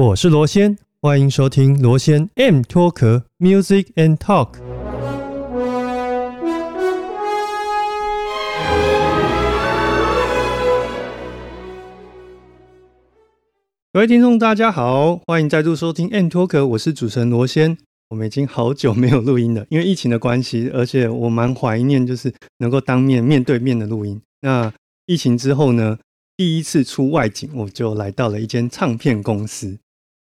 我是罗先，欢迎收听罗先 M 脱壳 Music and Talk。各位听众，大家好，欢迎再度收听 M 脱壳，我是主持人罗先。我们已经好久没有录音了，因为疫情的关系，而且我蛮怀念，就是能够当面面对面的录音。那疫情之后呢，第一次出外景，我就来到了一间唱片公司。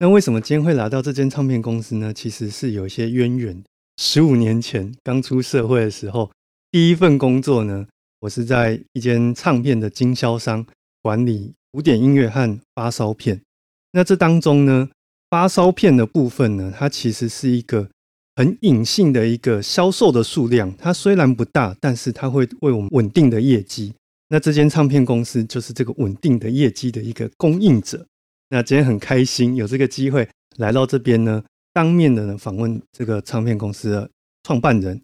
那为什么今天会来到这间唱片公司呢？其实是有一些渊源。十五年前刚出社会的时候，第一份工作呢，我是在一间唱片的经销商管理古典音乐和发烧片。那这当中呢？发烧片的部分呢，它其实是一个很隐性的一个销售的数量。它虽然不大，但是它会为我们稳定的业绩。那这间唱片公司就是这个稳定的业绩的一个供应者。那今天很开心有这个机会来到这边呢，当面的呢访问这个唱片公司的创办人。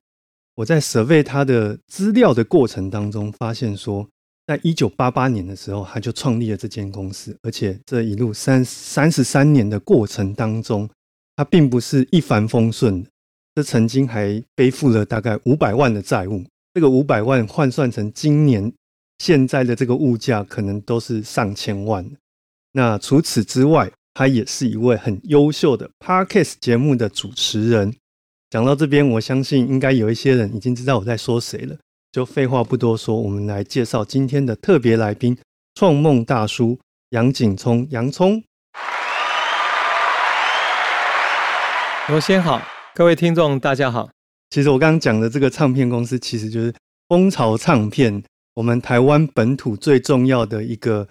我在 survey 他的资料的过程当中，发现说。在一九八八年的时候，他就创立了这间公司，而且这一路三三十三年的过程当中，他并不是一帆风顺的。这曾经还背负了大概五百万的债务，这个五百万换算成今年现在的这个物价，可能都是上千万。那除此之外，他也是一位很优秀的 Podcast 节目的主持人。讲到这边，我相信应该有一些人已经知道我在说谁了。就废话不多说，我们来介绍今天的特别来宾——创梦大叔杨景聪。杨聪，罗先好，各位听众大家好。其实我刚刚讲的这个唱片公司，其实就是蜂巢唱片，我们台湾本土最重要的一个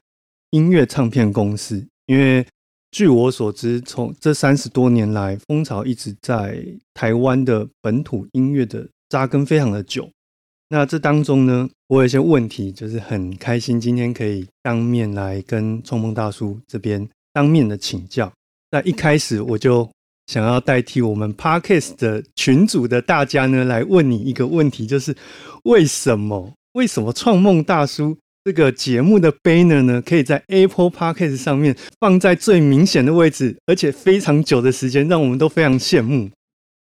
音乐唱片公司。因为据我所知，从这三十多年来，蜂巢一直在台湾的本土音乐的扎根非常的久。那这当中呢，我有一些问题，就是很开心今天可以当面来跟冲梦大叔这边当面的请教。那一开始我就想要代替我们 Parkes 的群组的大家呢，来问你一个问题，就是为什么为什么创梦大叔这个节目的 banner 呢，可以在 Apple Podcast 上面放在最明显的位置，而且非常久的时间，让我们都非常羡慕。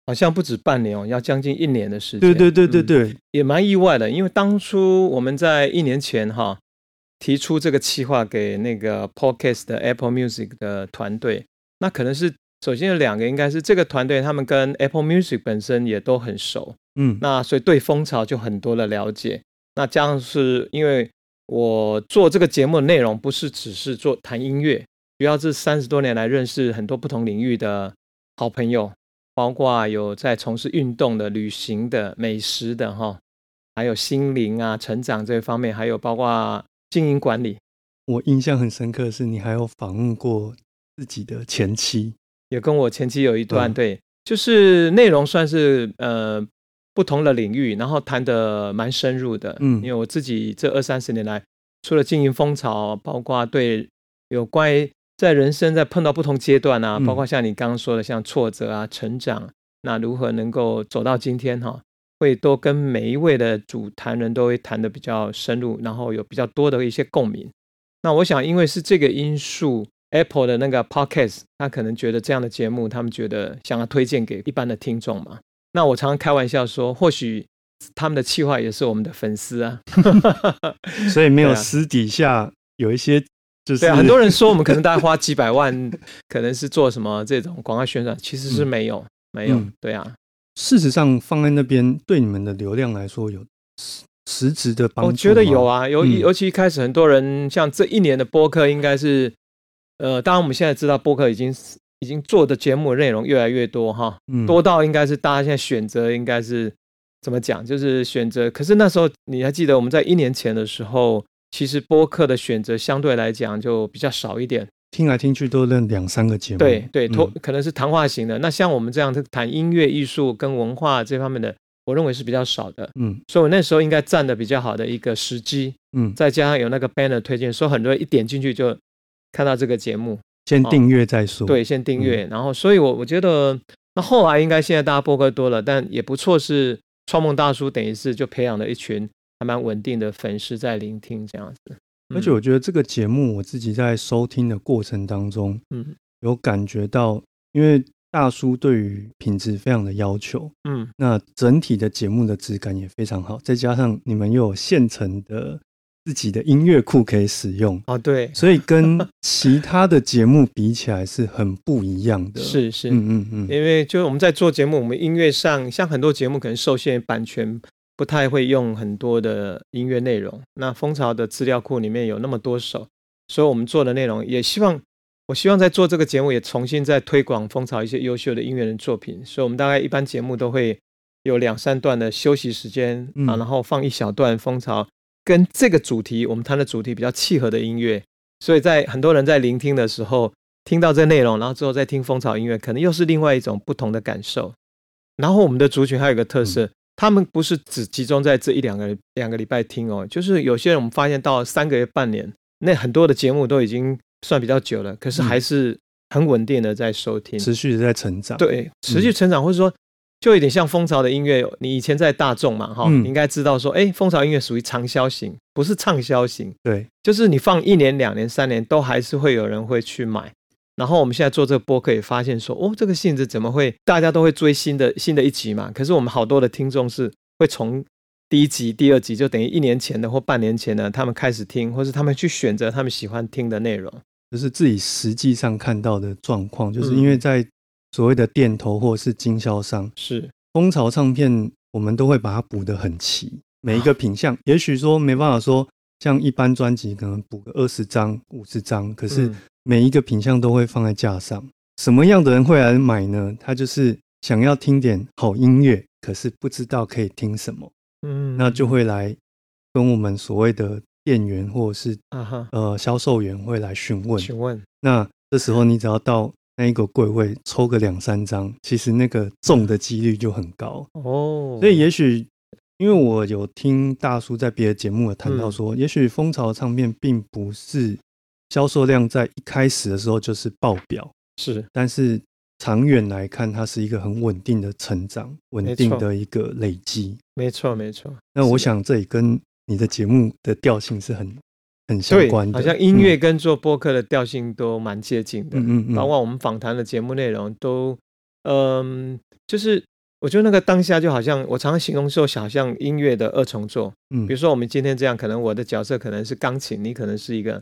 好像不止半年哦，要将近一年的时间。对对对对对，也蛮意外的，因为当初我们在一年前哈提出这个计划给那个 Podcast 的 Apple Music 的团队，那可能是首先有两个，应该是这个团队他们跟 Apple Music 本身也都很熟，嗯，那所以对蜂巢就很多的了解。那加上是因为我做这个节目的内容不是只是做谈音乐，主要是三十多年来认识很多不同领域的好朋友。包括有在从事运动的、旅行的、美食的哈，还有心灵啊、成长这方面，还有包括经营管理。我印象很深刻的是，你还有访问过自己的前妻，也跟我前妻有一段对，就是内容算是呃不同的领域，然后谈的蛮深入的。嗯，因为我自己这二三十年来，除了经营风潮，包括对有关于。在人生在碰到不同阶段啊，包括像你刚刚说的，像挫折啊、成长，那如何能够走到今天哈？会都跟每一位的主谈人都会谈的比较深入，然后有比较多的一些共鸣。那我想，因为是这个因素，Apple 的那个 Podcast，他可能觉得这样的节目，他们觉得想要推荐给一般的听众嘛。那我常常开玩笑说，或许他们的气话也是我们的粉丝 啊，所以没有私底下有一些。对啊，很多人说我们可能大概花几百万，可能是做什么这种广告宣传，其实是没有，没有。对啊，事实上放在那边对你们的流量来说有实实质的帮助。我觉得有啊，尤尤其一开始很多人像这一年的播客，应该是呃，当然我们现在知道播客已经已经做的节目内容越来越多哈，多到应该是大家现在选择应该是怎么讲，就是选择。可是那时候你还记得我们在一年前的时候。其实播客的选择相对来讲就比较少一点，听来听去都认两三个节目。对对，可可能是谈话型的。那像我们这样谈音乐、艺术跟文化这方面的，我认为是比较少的。嗯，所以我那时候应该占的比较好的一个时机。嗯，再加上有那个 banner 推荐，说很多人一点进去就看到这个节目，先订阅再说。对，先订阅。然后，所以我我觉得，那后来应该现在大家播客多了，但也不错，是创梦大叔等于是就培养了一群还。蛮稳定的粉丝在聆听这样子，而且我觉得这个节目我自己在收听的过程当中，嗯，有感觉到，因为大叔对于品质非常的要求，嗯，那整体的节目的质感也非常好，再加上你们又有现成的自己的音乐库可以使用哦，对，所以跟其他的节目比起来是很不一样的。是是，嗯嗯嗯，因为就是我们在做节目，我们音乐上像很多节目可能受限版权，不太会用很多的音乐内容。那蜂巢的资料库里面有那么多首。所以，我们做的内容也希望，我希望在做这个节目，也重新再推广蜂巢一些优秀的音乐人作品。所以，我们大概一般节目都会有两三段的休息时间啊，然后放一小段蜂巢跟这个主题，我们谈的主题比较契合的音乐。所以在很多人在聆听的时候，听到这内容，然后之后再听蜂巢音乐，可能又是另外一种不同的感受。然后，我们的族群还有一个特色，他们不是只集中在这一两个两个礼拜听哦，就是有些人我们发现到三个月、半年。那很多的节目都已经算比较久了，可是还是很稳定的在收听，持续的在成长。对，持续成长，或者说就有点像蜂巢的音乐。你以前在大众嘛，哈，你应该知道说，哎，蜂巢音乐属于长销型，不是畅销型。对，就是你放一年、两年、三年，都还是会有人会去买。然后我们现在做这个播客也发现说，哦，这个性质怎么会大家都会追新的新的一集嘛？可是我们好多的听众是会从。第一集、第二集就等于一年前的或半年前的，他们开始听，或是他们去选择他们喜欢听的内容，就是自己实际上看到的状况。就是因为在所谓的店头或是经销商，是蜂巢唱片，我们都会把它补得很齐，每一个品相，也许说没办法说像一般专辑可能补个二十张、五十张，可是每一个品相都会放在架上。什么样的人会来买呢？他就是想要听点好音乐，可是不知道可以听什么。嗯，那就会来跟我们所谓的店员或者是呃销售员会来询问询问。那这时候你只要到那一个柜位抽个两三张，其实那个中的几率就很高哦。所以也许因为我有听大叔在别的节目有谈到说，也许蜂巢唱片并不是销售量在一开始的时候就是爆表，是，但是。长远来看，它是一个很稳定的成长，稳定的一个累积。没错，没错。那我想这也跟你的节目的调性是很很相关的。好像音乐跟做播客的调性都蛮接近的。嗯嗯包括我们访谈的节目内容都，嗯，就是我觉得那个当下就好像我常常形容说，好像音乐的二重奏。嗯。比如说我们今天这样，可能我的角色可能是钢琴，你可能是一个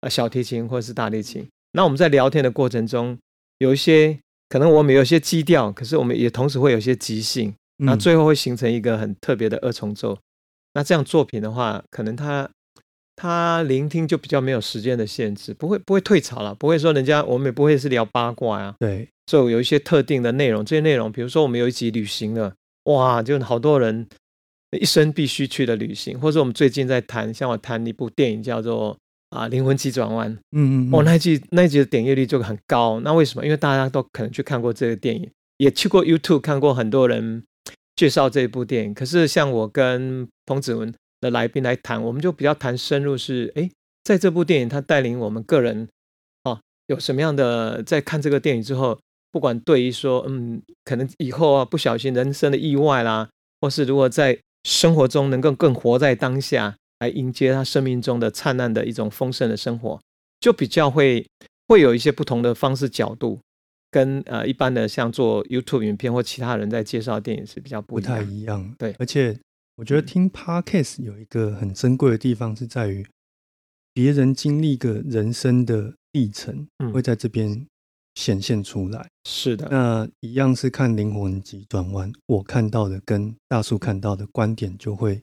呃小提琴或者是大提琴。那我们在聊天的过程中，有一些。可能我们有些基调，可是我们也同时会有些即兴，那最后会形成一个很特别的二重奏。那这样作品的话，可能他他聆听就比较没有时间的限制，不会不会退潮了，不会说人家我们也不会是聊八卦呀。对，就有一些特定的内容，这些内容，比如说我们有一集旅行了，哇，就好多人一生必须去的旅行，或者我们最近在谈，像我谈一部电影叫做。啊，灵魂急转弯，嗯嗯，哦，那一集那一集的点阅率就很高，那为什么？因为大家都可能去看过这个电影，也去过 YouTube 看过很多人介绍这一部电影。可是像我跟彭子文的来宾来谈，我们就比较谈深入，是哎，在这部电影它带领我们个人啊，有什么样的在看这个电影之后，不管对于说，嗯，可能以后啊不小心人生的意外啦，或是如果在生活中能够更活在当下。来迎接他生命中的灿烂的一种丰盛的生活，就比较会会有一些不同的方式角度，跟呃一般的像做 YouTube 影片或其他人在介绍电影是比较不太一样。对，而且我觉得听 Podcast 有一个很珍贵的地方是在于，别人经历个人生的历程，会在这边显现出来。是的，那一样是看灵魂急转弯，我看到的跟大叔看到的观点就会。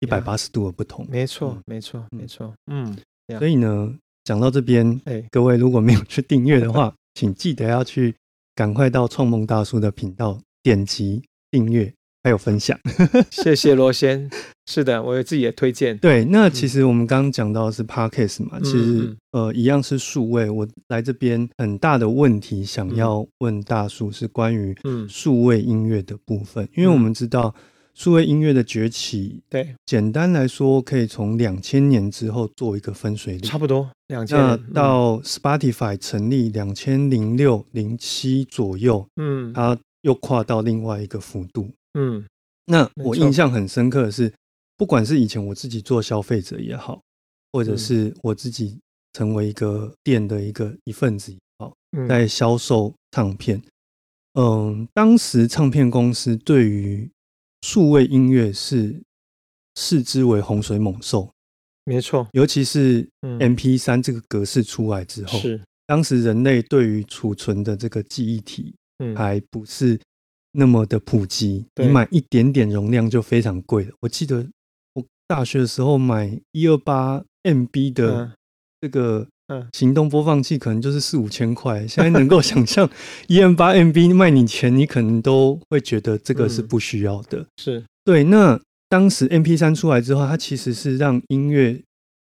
一百八十度的不同，没错，没错，没。错，嗯，所以呢，讲到这边，哎，各位如果没有去订阅的话，请记得要去赶快到创梦大叔的频道点击订阅，还有分享。谢谢罗先，是的，我有自己的推荐。对，那其实我们刚刚讲到的是 podcast 嘛，其实呃，一样是数位。我来这边很大的问题，想要问大叔是关于数位音乐的部分，因为我们知道。数位音乐的崛起，对，简单来说，可以从两千年之后做一个分水岭，差不多两千。那到 Spotify 成立两千零六零七左右，嗯，它又跨到另外一个幅度，嗯。那我印象很深刻的是，不管是以前我自己做消费者也好，或者是我自己成为一个店的一个一份子也好，在销售唱片。嗯，当时唱片公司对于数位音乐是视之为洪水猛兽，没错。尤其是 M P 三这个格式出来之后，是当时人类对于储存的这个记忆体，嗯，还不是那么的普及。你买一点点容量就非常贵了。我记得我大学的时候买一二八 M B 的这个。嗯，行动播放器可能就是四五千块，现在能够 想象一 M 八 MB 卖你钱，你可能都会觉得这个是不需要的。是对。那当时 MP 三出来之后，它其实是让音乐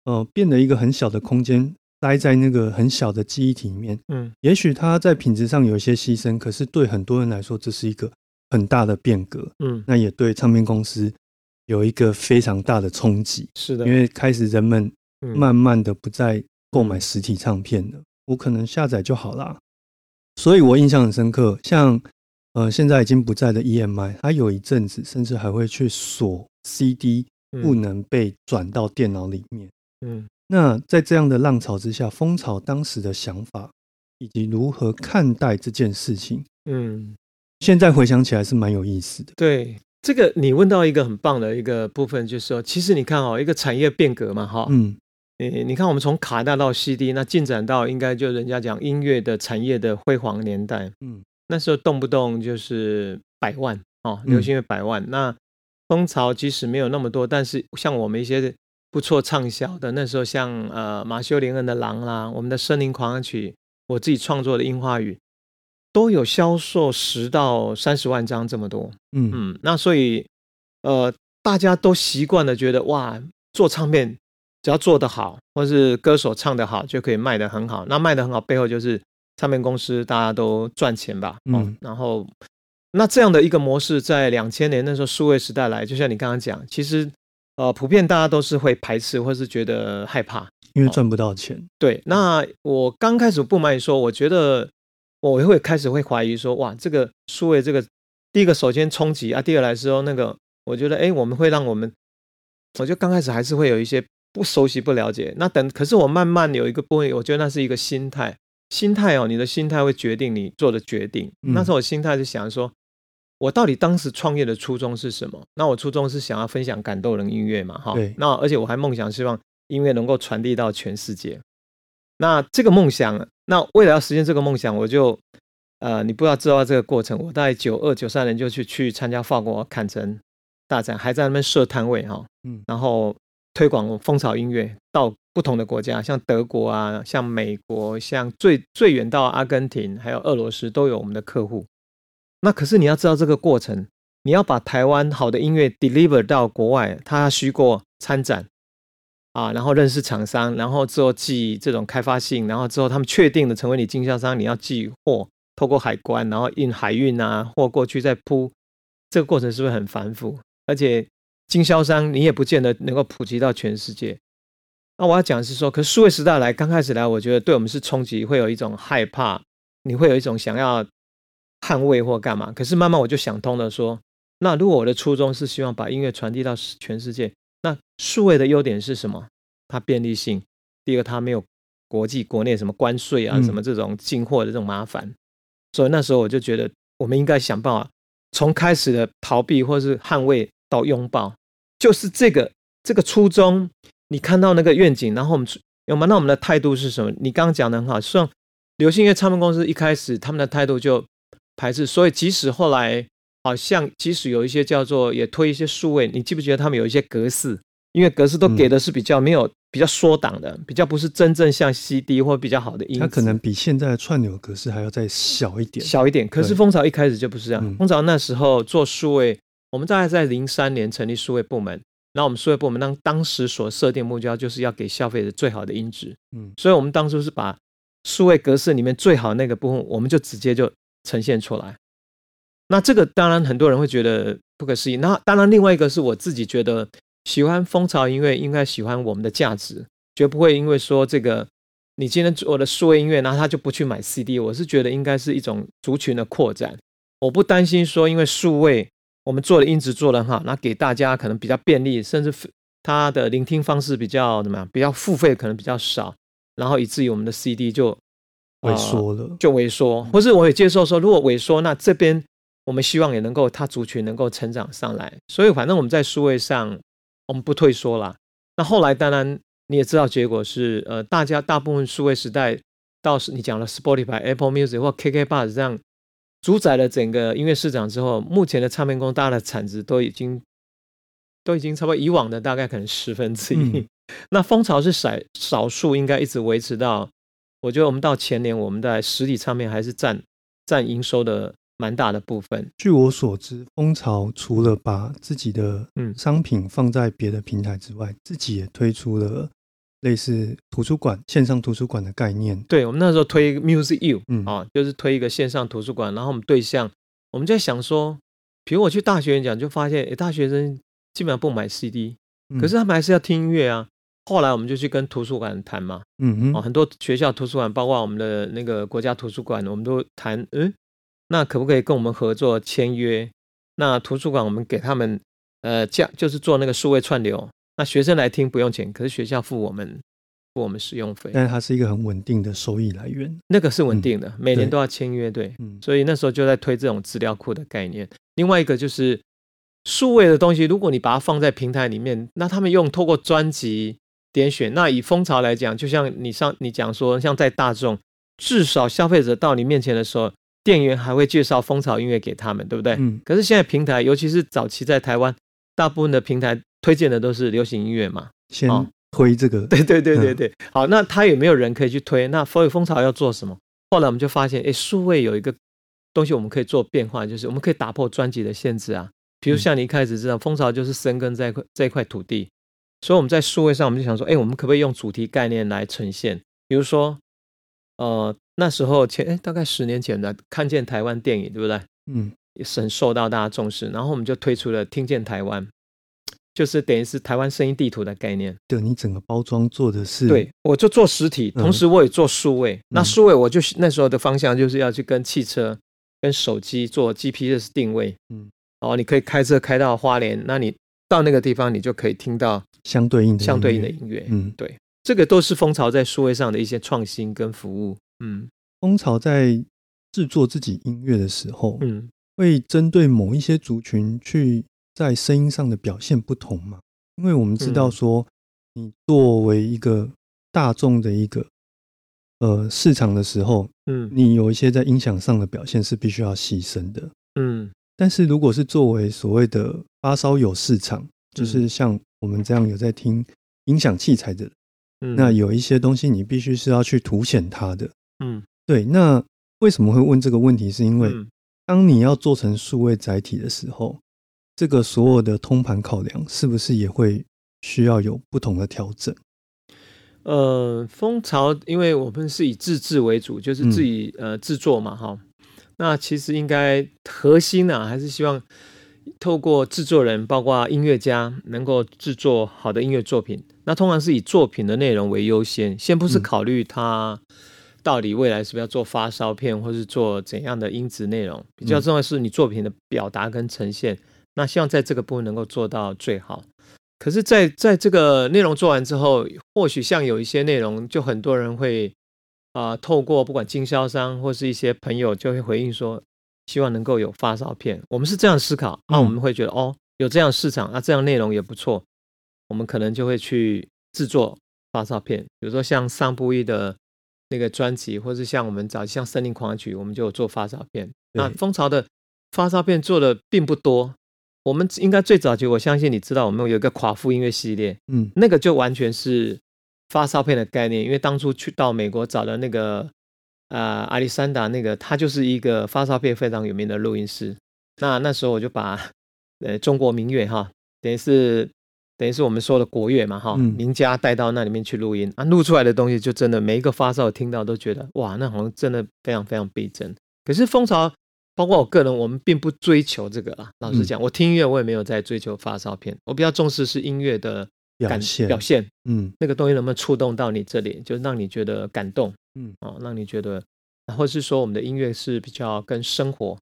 呃变得一个很小的空间，待在那个很小的记忆体里面。嗯，也许它在品质上有一些牺牲，可是对很多人来说，这是一个很大的变革。嗯，那也对唱片公司有一个非常大的冲击。是的，因为开始人们慢慢的不再。购买实体唱片了，我可能下载就好啦。所以我印象很深刻。像呃，现在已经不在的 EMI，它有一阵子甚至还会去锁 CD，不能被转到电脑里面。嗯，那在这样的浪潮之下，蜂巢当时的想法以及如何看待这件事情，嗯，现在回想起来是蛮有意思的。对，这个你问到一个很棒的一个部分，就是说，其实你看哦，一个产业变革嘛，哈，嗯。你你看，我们从卡带到 CD，那进展到应该就人家讲音乐的产业的辉煌年代，嗯，那时候动不动就是百万哦，流行乐百万。那风潮即使没有那么多，但是像我们一些不错畅销的，那时候像呃马修林恩的《狼》啦，我们的《森林狂想曲》，我自己创作的《樱花雨》，都有销售十到三十万张这么多。嗯嗯，那所以呃大家都习惯了觉得哇，做唱片。只要做得好，或是歌手唱得好，就可以卖得很好。那卖得很好，背后就是唱片公司大家都赚钱吧。嗯，然后那这样的一个模式，在两千年那时候数位时代来，就像你刚刚讲，其实呃，普遍大家都是会排斥，或是觉得害怕，因为赚不到钱。对，那我刚开始不瞒你说，我觉得我会开始会怀疑说，哇，这个数位这个第一个首先冲击啊，第二来说那个，我觉得哎，我们会让我们，我觉得刚开始还是会有一些。不熟悉不了解，那等可是我慢慢有一个部分，我觉得那是一个心态，心态哦，你的心态会决定你做的决定。那时候我心态是想说，我到底当时创业的初衷是什么？那我初衷是想要分享感动人音乐嘛，哈。那而且我还梦想希望音乐能够传递到全世界。那这个梦想，那为了要实现这个梦想，我就呃，你不要知道这个过程，我在九二九三年就去去参加法国坎城大展，还在那边设摊位哈，嗯，然后。推广蜂巢音乐到不同的国家，像德国啊，像美国，像最最远到阿根廷，还有俄罗斯都有我们的客户。那可是你要知道这个过程，你要把台湾好的音乐 deliver 到国外，他需过参展啊，然后认识厂商，然后之后寄这种开发信，然后之后他们确定的成为你经销商，你要寄货，透过海关，然后运海运啊，货过去再铺，这个过程是不是很繁复？而且。经销商，你也不见得能够普及到全世界。那我要讲的是说，可是数位时代来，刚开始来，我觉得对我们是冲击，会有一种害怕，你会有一种想要捍卫或干嘛。可是慢慢我就想通了，说，那如果我的初衷是希望把音乐传递到全世界，那数位的优点是什么？它便利性，第二个它没有国际国内什么关税啊，什么这种进货的这种麻烦。所以那时候我就觉得，我们应该想办法，从开始的逃避或是捍卫到拥抱。就是这个这个初衷，你看到那个愿景，然后我们有吗？那我们的态度是什么？你刚刚讲的很好，像流星乐唱片公司一开始他们的态度就排斥，所以即使后来好像即使有一些叫做也推一些数位，你记不记得他们有一些格式？因为格式都给的是比较没有比较缩档的，比较不是真正像 CD 或比较好的音，它可能比现在的串流格式还要再小一点，小一点。可是蜂巢一开始就不是这样，蜂巢那时候做数位。我们大概在零三年成立数位部门，那我们数位部门当当时所设定目标就是要给消费者最好的音质，嗯，所以我们当初是把数位格式里面最好那个部分，我们就直接就呈现出来。那这个当然很多人会觉得不可思议。那当然另外一个是我自己觉得喜欢蜂巢音乐，应该喜欢我们的价值，绝不会因为说这个你今天做的数位音乐，然后他就不去买 CD。我是觉得应该是一种族群的扩展，我不担心说因为数位。我们做的音质做的很好，那给大家可能比较便利，甚至它的聆听方式比较怎么样？比较付费可能比较少，然后以至于我们的 CD 就萎缩了，就萎缩，或是我也接受说，如果萎缩，那这边我们希望也能够，他族群能够成长上来。所以反正我们在数位上，我们不退缩啦。那后来当然你也知道，结果是呃，大家大部分数位时代，到是你讲了 Spotify、Apple Music 或 KK Bus 这样主宰了整个音乐市场之后，目前的唱片公大家的产值都已经都已经差不多以往的大概可能十分之一。那风潮是少少数，应该一直维持到。我觉得我们到前年，我们在实体唱片还是占占营收的蛮大的部分。据我所知，蜂巢除了把自己的嗯商品放在别的平台之外，自己也推出了类似图书馆线上图书馆的概念。对，我们那时候推 Music U，嗯啊，就是推一个线上图书馆。然后我们对象，我们在想说，比如我去大学演讲，就发现，哎，大学生基本上不买 CD，可是他们还是要听音乐啊。后来我们就去跟图书馆谈嘛，嗯嗯，哦，很多学校图书馆，包括我们的那个国家图书馆，我们都谈，嗯，那可不可以跟我们合作签约？那图书馆我们给他们，呃，价就是做那个数位串流，那学生来听不用钱，可是学校付我们付我们使用费，但是它是一个很稳定的收益来源，那个是稳定的，每年都要签约，对，嗯，所以那时候就在推这种资料库的概念。另外一个就是数位的东西，如果你把它放在平台里面，那他们用透过专辑。点选那以蜂巢来讲，就像你上你讲说，像在大众，至少消费者到你面前的时候，店员还会介绍蜂巢音乐给他们，对不对？嗯。可是现在平台，尤其是早期在台湾，大部分的平台推荐的都是流行音乐嘛，先推这个。对对对对对。好，那他有没有人可以去推？那所以蜂巢要做什么？后来我们就发现，哎，数位有一个东西我们可以做变化，就是我们可以打破专辑的限制啊。比如像你一开始知道，蜂巢就是生根在块这一块土地。所以我们在数位上，我们就想说，哎，我们可不可以用主题概念来呈现？比如说，呃，那时候前哎，大概十年前的看见台湾电影，对不对？嗯，也是很受到大家重视。然后我们就推出了听见台湾，就是等于是台湾声音地图的概念。对你整个包装做的是，对我就做实体，同时我也做数位。那数位我就那时候的方向就是要去跟汽车、跟手机做 GPS 定位。嗯，哦，你可以开车开到花莲，那你到那个地方，你就可以听到。相对应的相对应的音乐，嗯，对，这个都是蜂巢在数位上的一些创新跟服务，嗯，蜂巢在制作自己音乐的时候，嗯，会针对某一些族群去在声音上的表现不同嘛？因为我们知道说，你作为一个大众的一个呃市场的时候，嗯，你有一些在音响上的表现是必须要牺牲的，嗯，但是如果是作为所谓的发烧友市场，就是像。我们这样有在听音响器材的，嗯，那有一些东西你必须是要去凸显它的，嗯，对。那为什么会问这个问题？是因为当你要做成数位载体的时候，这个所有的通盘考量是不是也会需要有不同的调整？呃，蜂巢，因为我们是以自制为主，就是自己呃制作嘛，哈。那其实应该核心呢，还是希望。透过制作人，包括音乐家，能够制作好的音乐作品。那通常是以作品的内容为优先，先不是考虑他到底未来是不是要做发烧片，或是做怎样的音质内容。比较重要是你作品的表达跟呈现。那希望在这个部分能够做到最好。可是，在在这个内容做完之后，或许像有一些内容，就很多人会啊，透过不管经销商或是一些朋友，就会回应说。希望能够有发烧片，我们是这样思考，那我们会觉得哦，有这样市场，那这样内容也不错，我们可能就会去制作发烧片，比如说像上布一的那个专辑，或是像我们早像森林狂曲，我们就有做发烧片。那蜂巢的发烧片做的并不多，我们应该最早就我相信你知道，我们有一个垮夫音乐系列，嗯，那个就完全是发烧片的概念，因为当初去到美国找的那个。啊，阿里山达那个，他就是一个发烧片非常有名的录音师。那那时候我就把呃中国民乐哈，等于是等于是我们说的国乐嘛哈，名家带到那里面去录音啊，录出来的东西就真的每一个发烧听到都觉得哇，那好像真的非常非常逼真。可是蜂巢，包括我个人，我们并不追求这个啊。老实讲，我听音乐我也没有在追求发烧片，我比较重视是音乐的表现表现，嗯，那个东西能不能触动到你这里，就让你觉得感动。嗯，哦，让你觉得，或是说我们的音乐是比较跟生活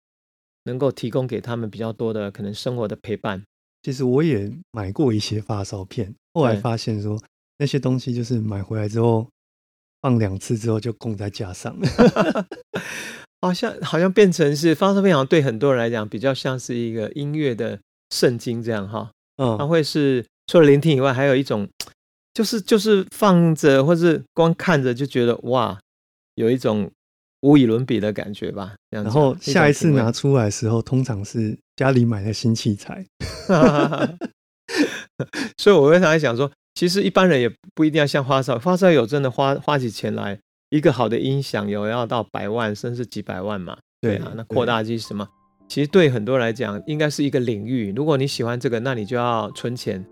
能够提供给他们比较多的可能生活的陪伴。其实我也买过一些发烧片，后来发现说那些东西就是买回来之后放两次之后就供在架上，好像好像变成是发烧片，好像对很多人来讲比较像是一个音乐的圣经这样哈。嗯，它会是除了聆听以外，还有一种就是就是放着或是光看着就觉得哇，有一种无以伦比的感觉吧。然后下一次拿出来的时候，通常是家里买的新器材。所以我会常在想说。其实一般人也不一定要像花少，花少有真的花花起钱来，一个好的音响有要到百万甚至几百万嘛？对啊，那扩大机什么？其实对很多人来讲，应该是一个领域。如果你喜欢这个，那你就要存钱，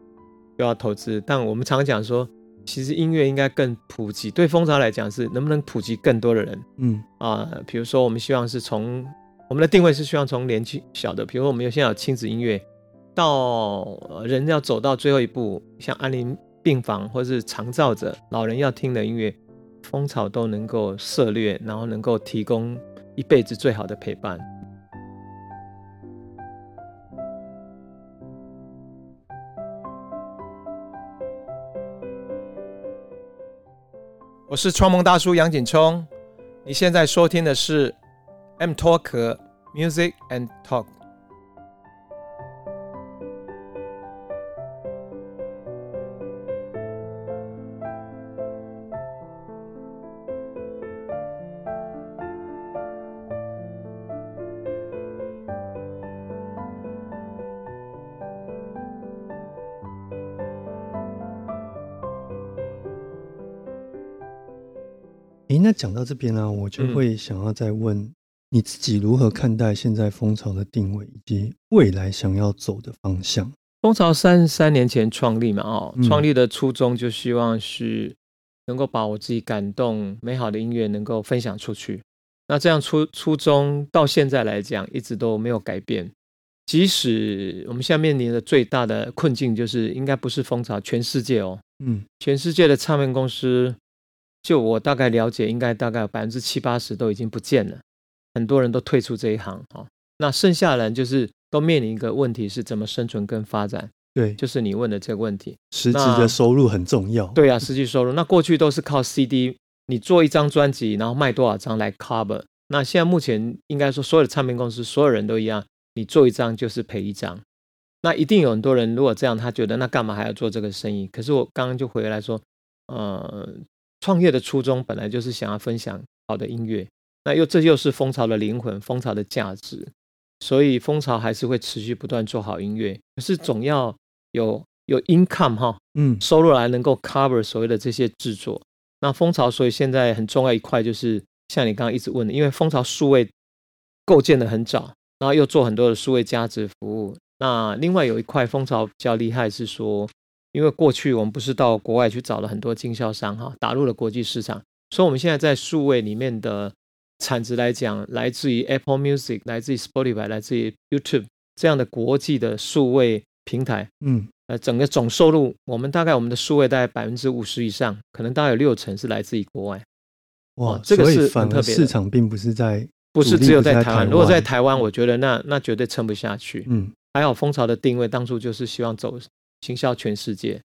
就要投资。但我们常讲说，其实音乐应该更普及。对蜂巢来讲，是能不能普及更多的人？嗯啊，比如说我们希望是从我们的定位是希望从年纪小的，比如我们有现在有亲子音乐，到人要走到最后一步，像安宁。病房或是长照者、老人要听的音乐，蜂巢都能够涉略，然后能够提供一辈子最好的陪伴。我是创梦大叔杨景聪，你现在收听的是 M Talk Music and Talk。讲到这边呢，我就会想要再问你自己如何看待现在蜂巢的定位以及未来想要走的方向。蜂巢三十三年前创立嘛，哦，创立的初衷就希望是能够把我自己感动、美好的音乐能够分享出去。那这样初初衷到现在来讲，一直都没有改变。即使我们现在面临的最大的困境，就是应该不是蜂巢，全世界哦，嗯，全世界的唱片公司。就我大概了解，应该大概百分之七八十都已经不见了，很多人都退出这一行啊。那剩下人就是都面临一个问题，是怎么生存跟发展？对，就是你问的这个问题。实际的收入很重要。对啊，实际收入。那过去都是靠 CD，你做一张专辑，然后卖多少张来 cover。那现在目前应该说，所有的唱片公司，所有人都一样，你做一张就是赔一张。那一定有很多人如果这样，他觉得那干嘛还要做这个生意？可是我刚刚就回来说，呃。创业的初衷本来就是想要分享好的音乐，那又这又是蜂巢的灵魂，蜂巢的价值，所以蜂巢还是会持续不断做好音乐。可是总要有有 income 哈，嗯，收入来能够 cover 所谓的这些制作。那蜂巢所以现在很重要一块就是像你刚刚一直问的，因为蜂巢数位构建的很早，然后又做很多的数位价值服务。那另外有一块蜂巢比较厉害是说。因为过去我们不是到国外去找了很多经销商哈，打入了国际市场，所以我们现在在数位里面的产值来讲，来自于 Apple Music，来自于 Spotify，来自于 YouTube 这样的国际的数位平台，嗯，呃，整个总收入，我们大概我们的数位大概百分之五十以上，可能大概有六成是来自于国外。哇，这个是很特别。市场并不是在，不是只有在台湾。如果在台湾，我觉得那那绝对撑不下去。嗯，还好蜂巢的定位当初就是希望走。行销全世界，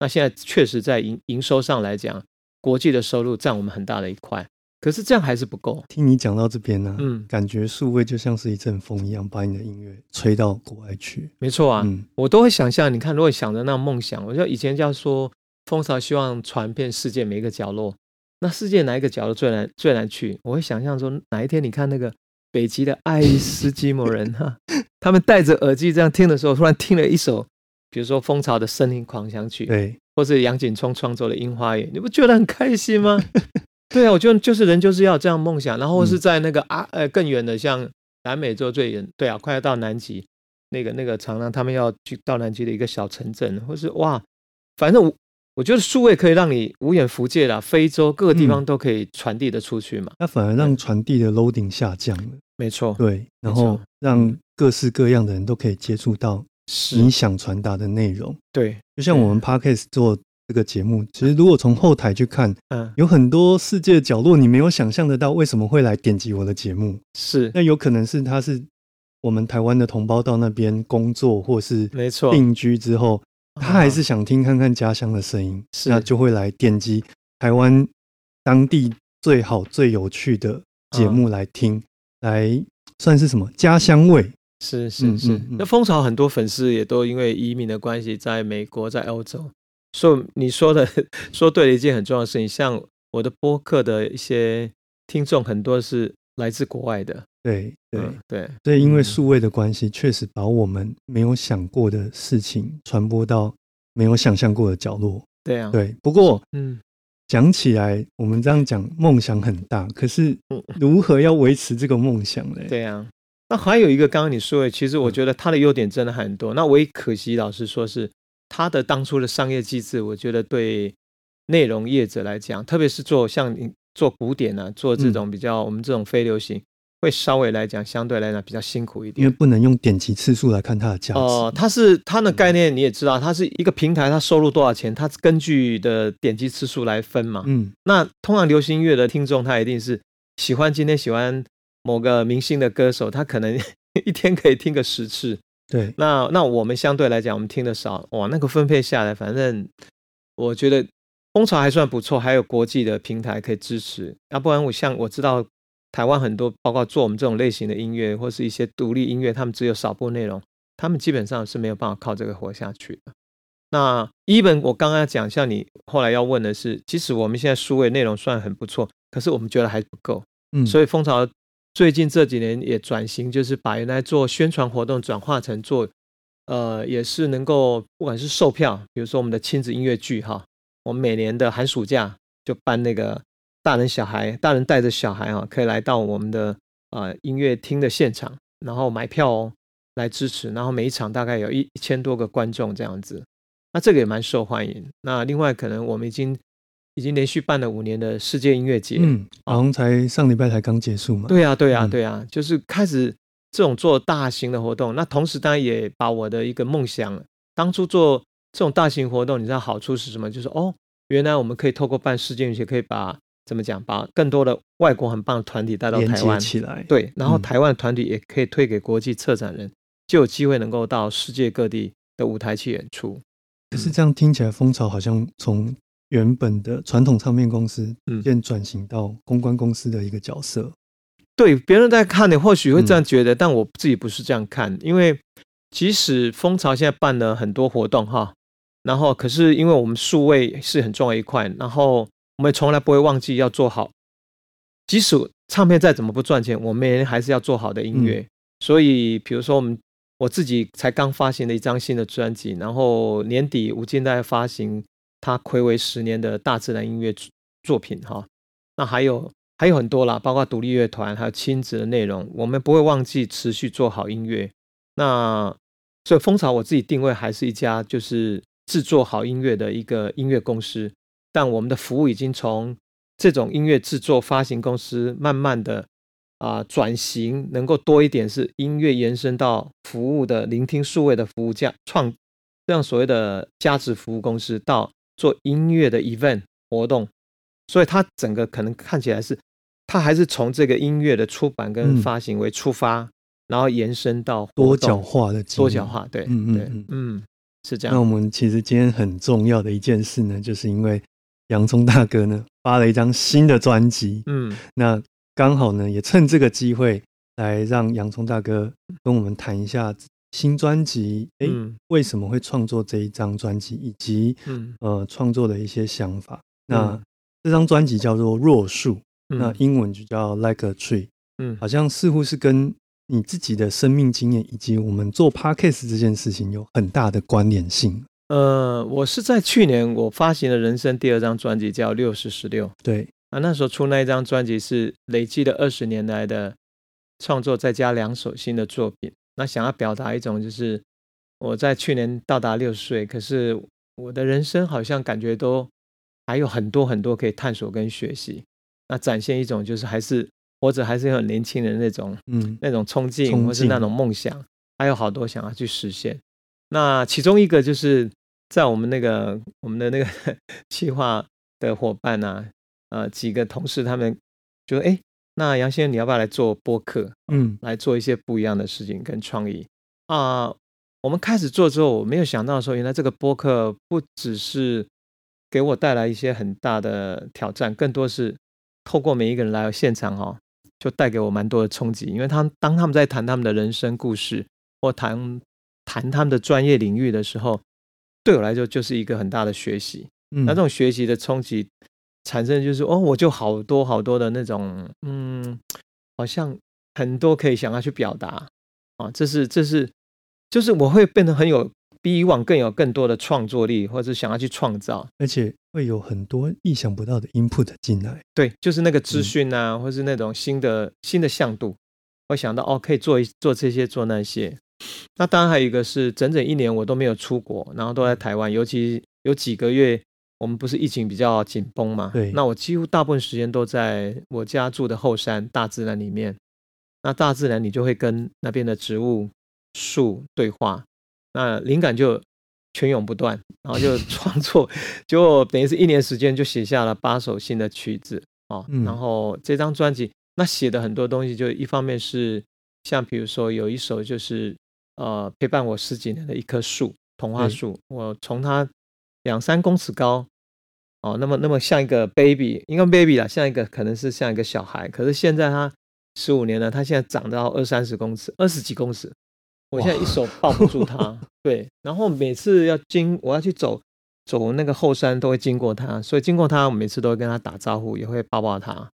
那现在确实在营营收上来讲，国际的收入占我们很大的一块。可是这样还是不够。听你讲到这边呢，嗯，感觉数位就像是一阵风一样，把你的音乐吹到国外去。没错啊，嗯我都会想象，你看，如果想着那梦想，我就以前叫说蜂巢希望传遍世界每一个角落，那世界哪一个角落最难最难去？我会想象说，哪一天你看那个北极的爱斯基摩人哈，他们戴着耳机这样听的时候，突然听了一首。比如说蜂巢的《森林狂想曲》，对，或是杨景聪创作的《樱花雨》，你不觉得很开心吗？对啊，我觉得就是人就是要这样梦想，然后是在那个啊呃更远的，像南美洲最远，对啊，快要到南极那个那个常常，他们要去到南极的一个小城镇，或是哇，反正我我觉得数位可以让你无远弗届啦，非洲各个地方都可以传递的出去嘛。那反而让传递的 loading 下降了，没错，对，然后让各式各样的人都可以接触到。你想传达的内容，对，就像我们 podcast 做这个节目，其实如果从后台去看，嗯，有很多世界角落你没有想象得到为什么会来点击我的节目，是，那有可能是他是我们台湾的同胞到那边工作或是没错。定居之后，他还是想听看看家乡的声音，是。那就会来点击台湾当地最好最有趣的节目来听，来算是什么？家乡味？是是是。那蜂巢很多粉丝也都因为移民的关系，在美国，在欧洲。所以你说的 说对了一件很重要的事情，像我的播客的一些听众很多是来自国外的。对对对，所以因为数位的关系，确实把我们没有想过的事情传播到没有想象过的角落。对啊，对。不过，嗯，讲起来，我们这样讲梦想很大，可是如何要维持这个梦想呢？对啊，那还有一个，刚刚你说的，其实我觉得它的优点真的很多。那唯一可惜，老实说是它的当初的商业机制，我觉得对内容业者来讲，特别是做像你做古典啊，做这种比较我们这种非流行。会稍微来讲，相对来讲比较辛苦一点，因为不能用点击次数来看它的价值。哦，它是它的概念，你也知道，它是一个平台，它收入多少钱，它根据的点击次数来分嘛。嗯，那通常流行音乐的听众，他一定是喜欢今天喜欢某个明星的歌手，他可能 一天可以听个十次。对，那那我们相对来讲，我们听的少，哇，那个分配下来，反正我觉得蜂巢还算不错，还有国际的平台可以支持。要不然我像我知道。台湾很多，包括做我们这种类型的音乐，或是一些独立音乐，他们只有少部内容，他们基本上是没有办法靠这个活下去的。那一本我刚刚讲，像你后来要问的是，即使我们现在数位内容算很不错，可是我们觉得还不够。嗯，所以蜂巢最近这几年也转型，就是把原来做宣传活动转化成做，呃，也是能够不管是售票，比如说我们的亲子音乐剧哈，我们每年的寒暑假就办那个。大人小孩，大人带着小孩啊，可以来到我们的呃音乐厅的现场，然后买票哦，来支持。然后每一场大概有一一千多个观众这样子，那这个也蛮受欢迎。那另外可能我们已经已经连续办了五年的世界音乐节，嗯，好像才上礼拜才刚结束嘛。对呀，对呀，对呀，就是开始这种做大型的活动。那同时当然也把我的一个梦想，当初做这种大型活动，你知道好处是什么？就是哦，原来我们可以透过办世界音乐节，可以把怎么讲？把更多的外国很棒的团体带到台湾起来，对，然后台湾的团体也可以推给国际策展人，就有机会能够到世界各地的舞台去演出。可是这样听起来，蜂巢好像从原本的传统唱片公司，嗯，变转型到公关公司的一个角色。对，别人在看你或许会这样觉得，但我自己不是这样看，因为即使蜂巢现在办了很多活动哈，然后可是因为我们数位是很重要一块，然后。我们从来不会忘记要做好，即使唱片再怎么不赚钱，我们还是要做好的音乐。所以，比如说我们我自己才刚发行了一张新的专辑，然后年底吴金代发行他暌违十年的大自然音乐作品哈。那还有还有很多啦，包括独立乐团还有亲子的内容，我们不会忘记持续做好音乐。那所以蜂巢我自己定位还是一家就是制作好音乐的一个音乐公司。但我们的服务已经从这种音乐制作发行公司慢慢的啊转型，能够多一点是音乐延伸到服务的聆听数位的服务价创这样所谓的价值服务公司到做音乐的 event 活动，所以它整个可能看起来是它还是从这个音乐的出版跟发行为出发，然后延伸到多角化的多角化，对，嗯嗯嗯，是这样。那我们其实今天很重要的一件事呢，就是因为。洋葱大哥呢发了一张新的专辑，嗯，那刚好呢也趁这个机会来让洋葱大哥跟我们谈一下新专辑，哎，为什么会创作这一张专辑，以及呃创作的一些想法。那这张专辑叫做《弱树》，那英文就叫 Like a Tree，嗯，好像似乎是跟你自己的生命经验以及我们做 Podcast 这件事情有很大的关联性。呃，我是在去年我发行了人生第二张专辑，叫《六十十六》。对啊，那时候出那一张专辑是累积了二十年来的创作，再加两首新的作品。那想要表达一种，就是我在去年到达六十岁，可是我的人生好像感觉都还有很多很多可以探索跟学习。那展现一种就是还是活着，还是很年轻人那种嗯那种冲劲，或是那种梦想，还有好多想要去实现。那其中一个就是在我们那个我们的那个 企划的伙伴呐，呃，几个同事他们就说：“哎，那杨先生你要不要来做播客？嗯，来做一些不一样的事情跟创意啊。”我们开始做之后，我没有想到说，原来这个播客不只是给我带来一些很大的挑战，更多是透过每一个人来到现场哈，就带给我蛮多的冲击。因为他当他们在谈他们的人生故事，或谈谈他们的专业领域的时候，对我来说就是一个很大的学习。那这种学习的冲击产生就是哦，我就好多好多的那种嗯，好像很多可以想要去表达啊，这是这是就是我会变得很有。比以往更有更多的创作力，或者想要去创造，而且会有很多意想不到的 input 进来。对，就是那个资讯啊，或是那种新的新的向度，我想到哦，可以做一做这些做那些。那当然还有一个是整整一年我都没有出国，然后都在台湾，尤其有几个月我们不是疫情比较紧绷嘛？对。那我几乎大部分时间都在我家住的后山大自然里面。那大自然你就会跟那边的植物树对话。那灵感就泉涌不断，然后就 创作，就等于是一年时间就写下了八首新的曲子啊。然后这张专辑那写的很多东西，就一方面是像比如说有一首就是呃陪伴我十几年的一棵树，童话树，我从它两三公尺高哦，那么那么像一个 baby，应该 baby 啦，像一个可能是像一个小孩，可是现在他十五年了，他现在长到二三十公尺，二十几公尺。我现在一手抱不住他，对，然后每次要经我要去走走那个后山，都会经过他，所以经过他，我每次都会跟他打招呼，也会抱抱他。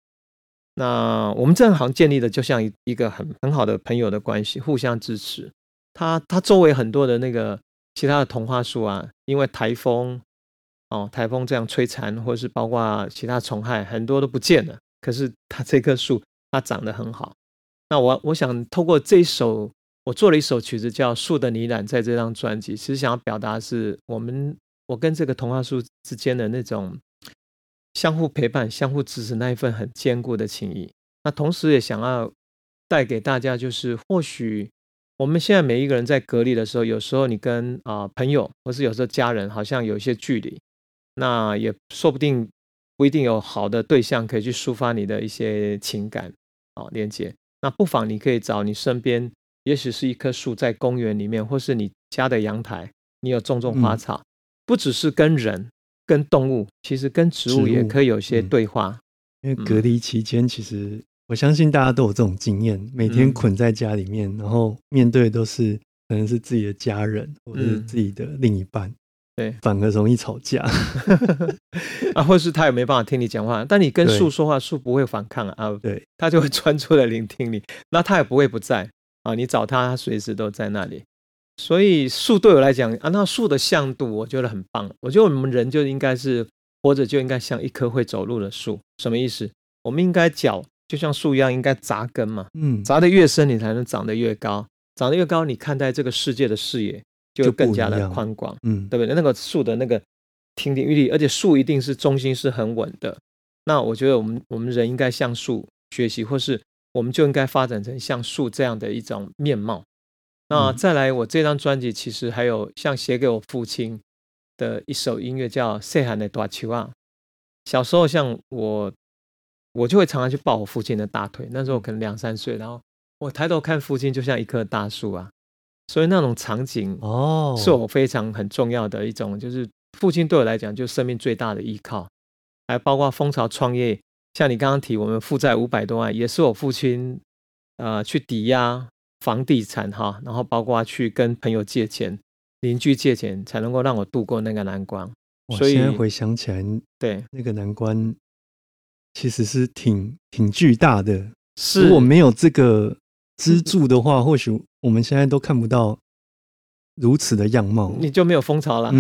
那我们这行建立的就像一一个很很好的朋友的关系，互相支持。他他周围很多的那个其他的童话树啊，因为台风哦，台风这样摧残，或者是包括其他虫害，很多都不见了。可是它这棵树它长得很好。那我我想透过这首。我做了一首曲子叫《树的呢喃》，在这张专辑，其实想要表达是我们我跟这个童话树之间的那种相互陪伴、相互支持那一份很坚固的情谊。那同时也想要带给大家，就是或许我们现在每一个人在隔离的时候，有时候你跟啊朋友，或是有时候家人，好像有一些距离，那也说不定不一定有好的对象可以去抒发你的一些情感啊连接。那不妨你可以找你身边。也许是一棵树在公园里面，或是你家的阳台，你有种种花草，不只是跟人、跟动物，其实跟植物也可以有些对话。因为隔离期间，其实我相信大家都有这种经验：每天捆在家里面，然后面对都是可能是自己的家人，或者是自己的另一半，对，反而容易吵架 啊，或是他也没办法听你讲话。但你跟树说话，树不会反抗啊，对，他就会专注的聆听你，那他也不会不在。啊，你找他，他随时都在那里。所以树对我来讲啊，那树的向度我觉得很棒。我觉得我们人就应该是活着就应该像一棵会走路的树。什么意思？我们应该脚就像树一样，应该扎根嘛。嗯，扎得越深，你才能长得越高。长得越高，你看待这个世界的视野就更加的宽广。嗯，对不对？那个树的那个亭亭玉立，而且树一定是中心是很稳的。那我觉得我们我们人应该向树学习，或是。我们就应该发展成像树这样的一种面貌。那再来，我这张专辑其实还有像写给我父亲的一首音乐，叫《塞罕的大丘啊》。小时候，像我，我就会常常去抱我父亲的大腿。那时候可能两三岁，然后我抬头看父亲，就像一棵大树啊。所以那种场景哦，是我非常很重要的一种，就是父亲对我来讲，就是生命最大的依靠，还包括蜂巢创业。像你刚刚提，我们负债五百多万，也是我父亲，呃，去抵押房地产哈，然后包括去跟朋友借钱、邻居借钱，才能够让我度过那个难关。所以回想起来，对那个难关，其实是挺挺巨大的。是，如果没有这个资助的话，或许我们现在都看不到如此的样貌。你就没有风潮了。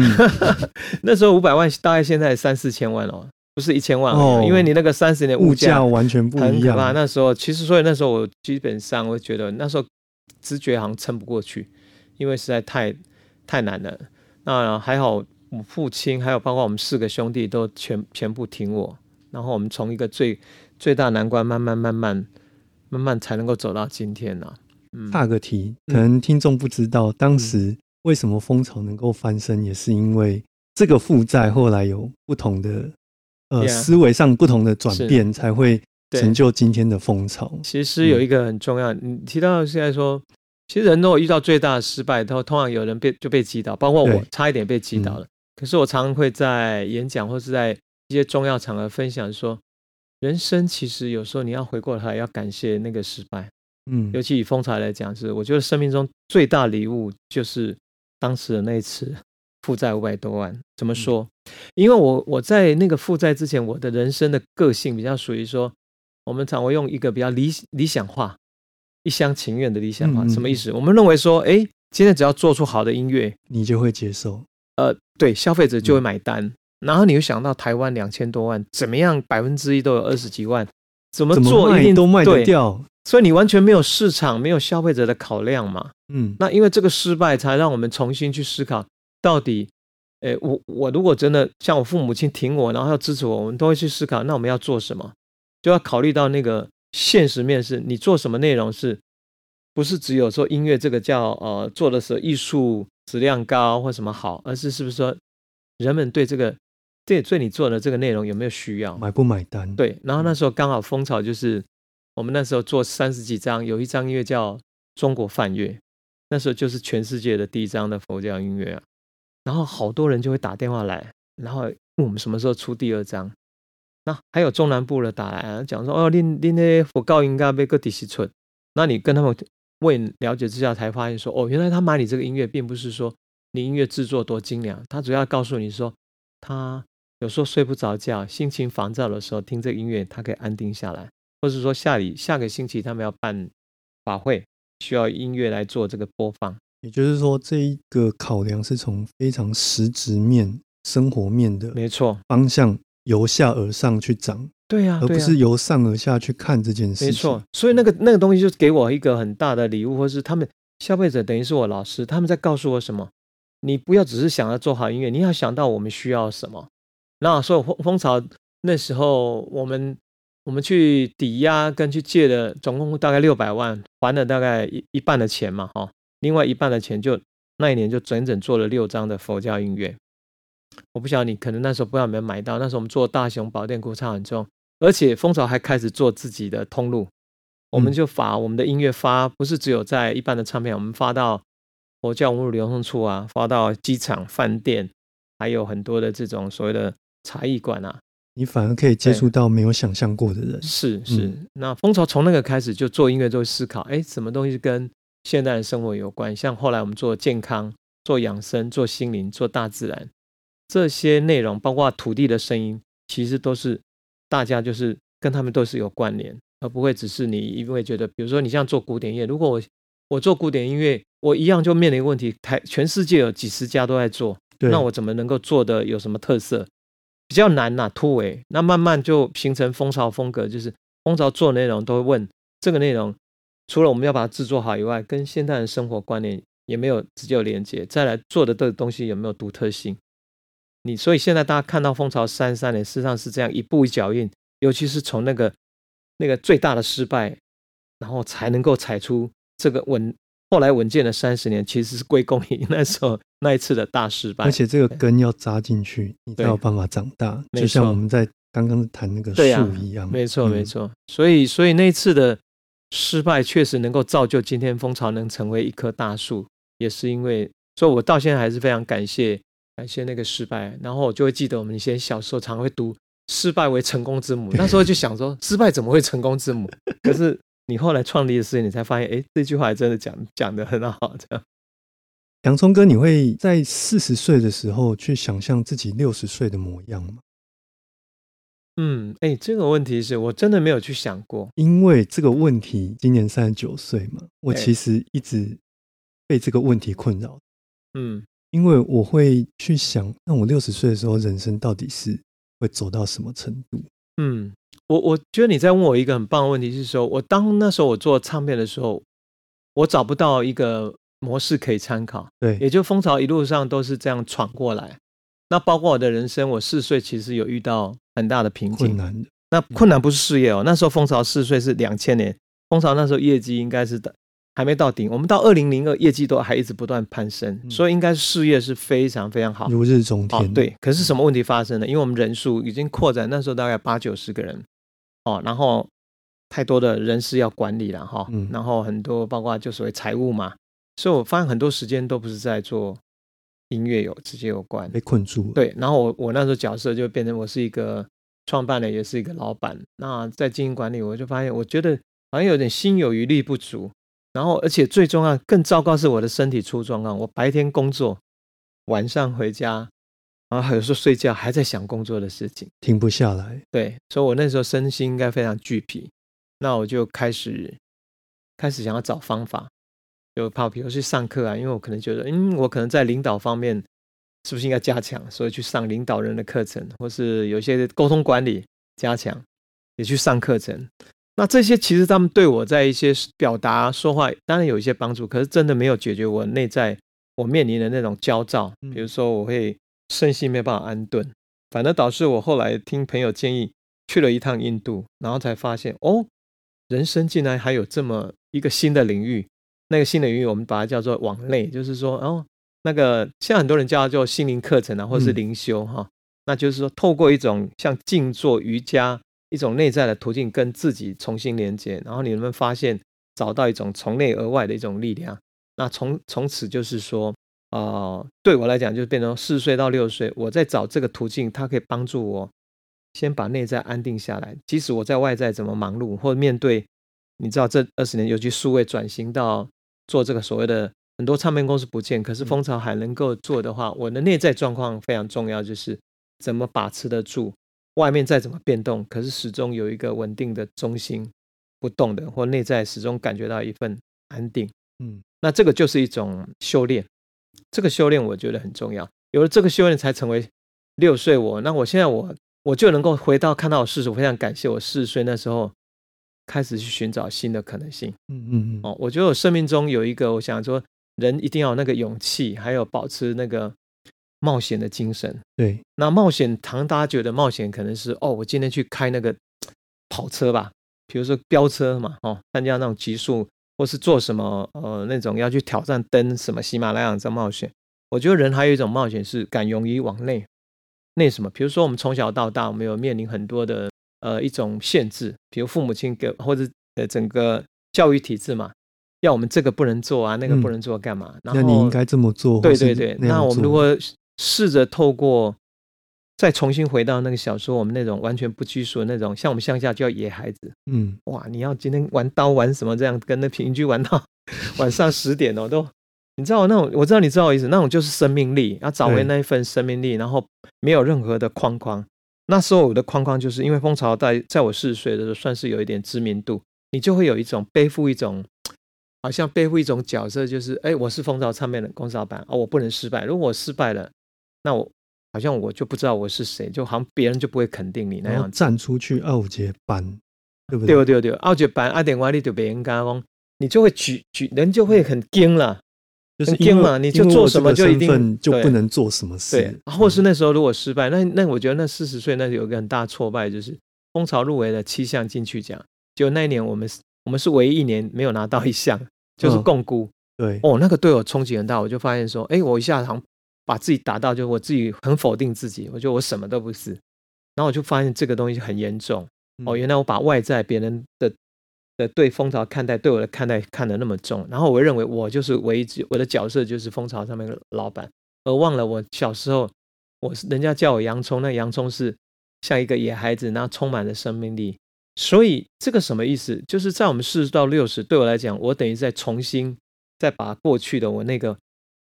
那时候五百万，大概现在三四千万哦。不是一千万哦，因为你那个三十年物价完全不一样。那时候其实，所以那时候我基本上我觉得那时候直觉好像撑不过去，因为实在太太难了。那还好，我父亲还有包括我们四个兄弟都全全部挺我，然后我们从一个最最大难关慢慢慢慢慢慢才能够走到今天呢。大个题，可能听众不知道，当时为什么蜂巢能够翻身，也是因为这个负债后来有不同的。呃，思维上不同的转变，才会成就今天的风潮。其实有一个很重要，你提到现在说，其实人都有遇到最大的失败，都通常有人被就被击倒，包括我差一点被击倒了。可是我常常会在演讲或是在一些重要场合分享说，人生其实有时候你要回过来要感谢那个失败。嗯，尤其以风采来讲，是我觉得生命中最大礼物就是当时的那一次负债五百多万。怎么说？因为我我在那个负债之前，我的人生的个性比较属于说，我们常会用一个比较理理想化、一厢情愿的理想化，什么意思？我们认为说，哎，今天只要做出好的音乐，你就会接受。呃，对，消费者就会买单。然后你又想到台湾两千多万，怎么样？百分之一都有二十几万，怎么做一定都卖得掉？所以你完全没有市场，没有消费者的考量嘛？嗯，那因为这个失败，才让我们重新去思考，到底，诶，我我如果真的像我父母亲挺我，然后要支持我，我们都会去思考，那我们要做什么？就要考虑到那个现实面是，你做什么内容是，不是只有说音乐这个叫呃做的时候艺术质量高或什么好，而是是不是说人们对这个对对你做的这个内容有没有需要，买不买单？对，然后那时候刚好风潮就是。我们那时候做三十几张，有一张音乐叫《中国梵乐》，那时候就是全世界的第一张的佛教音乐啊。然后好多人就会打电话来，然后问我们什么时候出第二张。那还有中南部的打来讲说：“哦，您您的佛告应该被个第十寸。”那你跟他们问了解之下，才发现说：“哦，原来他买你这个音乐，并不是说你音乐制作多精良，他主要告诉你说，他有时候睡不着觉、心情烦躁的时候，听这个音乐，他可以安定下来。”或是说下里下个星期他们要办法会，需要音乐来做这个播放。也就是说，这一个考量是从非常实质面、生活面的没错方向由下而上去长。对呀，而不是由上而下去看这件事。没错，所以那个那个东西就给我一个很大的礼物，或是他们消费者等于是我老师，他们在告诉我什么？你不要只是想要做好音乐，你要想到我们需要什么。那所以蜂蜂巢那时候我们。我们去抵押跟去借的，总共大概六百万，还了大概一一半的钱嘛，哈，另外一半的钱就那一年就整整做了六张的佛教音乐。我不晓得你可能那时候不知道有没有买到，那时候我们做大雄宝殿古唱很重，而且蜂巢还开始做自己的通路，我们就发我们的音乐发，不是只有在一般的唱片，我们发到佛教文物流通处啊，发到机场、饭店，还有很多的这种所谓的茶艺馆啊。你反而可以接触到没有想象过的人。是是，那蜂巢从那个开始就做音乐，就会思考，哎，什么东西跟现代的生活有关？像后来我们做健康、做养生、做心灵、做大自然这些内容，包括土地的声音，其实都是大家就是跟他们都是有关联，而不会只是你因为觉得，比如说你像做古典音乐，如果我我做古典音乐，我一样就面临问题，台全世界有几十家都在做，那我怎么能够做的有什么特色？比较难呐，突围，那慢慢就形成蜂巢风格，就是蜂巢做内容都会问这个内容，除了我们要把它制作好以外，跟现代人生活观念也没有直接有连接，再来做的这个东西有没有独特性？你所以现在大家看到蜂巢三三年，事实上是这样一步一脚印，尤其是从那个那个最大的失败，然后才能够踩出这个稳。后来稳健了三十年，其实是归功于那时候那一次的大失败。而且这个根要扎进去，你才有办法长大。就像我们在刚刚谈那个树一样。没错，没错。所以，所以那次的失败确实能够造就今天蜂巢能成为一棵大树，也是因为，所以我到现在还是非常感谢，感谢那个失败。然后我就会记得我们以前小时候常会读“失败为成功之母”，那时候就想说，失败怎么会成功之母？可是。你后来创立的事情，你才发现，哎，这句话真的讲讲的很好。这样，洋葱哥，你会在四十岁的时候去想象自己六十岁的模样吗？嗯，哎，这个问题是我真的没有去想过，因为这个问题，今年三十九岁嘛，我其实一直被这个问题困扰。嗯，因为我会去想，那我六十岁的时候，人生到底是会走到什么程度？嗯。我我觉得你在问我一个很棒的问题，是说我当那时候我做唱片的时候，我找不到一个模式可以参考。对，也就蜂巢一路上都是这样闯过来。那包括我的人生，我四岁其实有遇到很大的瓶颈。困难的。那困难不是事业哦，那时候蜂巢四岁是两千年，蜂巢那时候业绩应该是的。还没到顶，我们到二零零二业绩都还一直不断攀升，所以应该事业是非常非常好，如日中天。对，可是什么问题发生了？因为我们人数已经扩展，那时候大概八九十个人，哦，然后太多的人事要管理了哈，然后很多包括就所谓财务嘛，所以我发现很多时间都不是在做音乐有直接有关，被困住了。对，然后我我那时候角色就变成我是一个创办人，也是一个老板。那在经营管理，我就发现我觉得好像有点心有余力不足。然后而且最重要、更糟糕是我的身体出状况。我白天工作，晚上回家，然后有时候睡觉还在想工作的事情，停不下来。对，所以我那时候身心应该非常俱疲。那我就开始开始想要找方法。就怕，比如去上课啊，因为我可能觉得，嗯，我可能在领导方面是不是应该加强，所以去上领导人的课程，或是有些沟通管理加强，也去上课程。那这些其实他们对我在一些表达说话，当然有一些帮助，可是真的没有解决我内在我面临的那种焦躁。比如说，我会身心没办法安顿，反而导致我后来听朋友建议去了一趟印度，然后才发现，哦，人生竟然还有这么一个新的领域。那个新的领域，我们把它叫做往内，就是说，哦，那个现在很多人叫它做心灵课程啊，或是灵修哈，那就是说，透过一种像静坐、瑜伽一种内在的途径，跟自己重新连接，然后你们发现找到一种从内而外的一种力量，那从从此就是说，呃，对我来讲，就变成四岁到六岁，我在找这个途径，它可以帮助我先把内在安定下来，即使我在外在怎么忙碌，或面对，你知道，这二十年尤其数位转型到。做这个所谓的很多唱片公司不见，可是蜂巢还能够做的话，我的内在状况非常重要，就是怎么把持得住外面再怎么变动，可是始终有一个稳定的中心不动的，或内在始终感觉到一份安定。嗯，那这个就是一种修炼，这个修炼我觉得很重要。有了这个修炼，才成为六岁我。那我现在我我就能够回到看到我四十，我非常感谢我四十岁那时候。开始去寻找新的可能性。嗯嗯嗯。哦，我觉得我生命中有一个，我想说，人一定要有那个勇气，还有保持那个冒险的精神。对。那冒险，唐大家觉得冒险可能是哦，我今天去开那个 跑车吧，比如说飙车嘛，哦，参加那种极速，或是做什么呃那种要去挑战登什么喜马拉雅这冒险。我觉得人还有一种冒险是敢勇于往内，那什么，比如说我们从小到大，我们有面临很多的。呃，一种限制，比如父母亲给或者呃整个教育体制嘛，要我们这个不能做啊，那个不能做，干嘛？那你应该这么做。对对对，那我们如果试着透过再重新回到那个小时候，我们那种完全不拘束的那种，像我们乡下叫野孩子，嗯，哇，你要今天玩刀玩什么这样，跟那邻居玩到 晚上十点哦，都你知道那种，我知道你知道我意思，那种就是生命力，要找回那一份生命力，然后没有任何的框框。那时候我的框框就是因为蜂巢在在我四十岁的时候算是有一点知名度，你就会有一种背负一种，好像背负一种角色，就是哎，我是蜂巢唱片的公司老板哦，我不能失败。如果我失败了，那我好像我就不知道我是谁，就好像别人就不会肯定你那样站出去二节班，对不对？对对对，二节班二点外力就别人讲，你就会举举人就会很惊了。就是因嘛，你就做什么就一定就不能做什么事。对，或是那时候如果失败，那那我觉得那四十岁那有一个很大挫败，就是蜂巢入围了七项进去奖，就那一年我们我们是唯一一年没有拿到一项，就是共估。对，哦，那个对我冲击很大，我就发现说，哎，我一下好像把自己打到，就我自己很否定自己，我觉得我什么都不是，然后我就发现这个东西很严重。哦，原来我把外在别人的。对蜂巢看待，对我的看待看得那么重，然后我认为我就是唯一，我的角色就是蜂巢上面的老板，而忘了我小时候，我是人家叫我洋葱，那洋葱是像一个野孩子，那充满了生命力。所以这个什么意思？就是在我们四十到六十，对我来讲，我等于在重新再把过去的我那个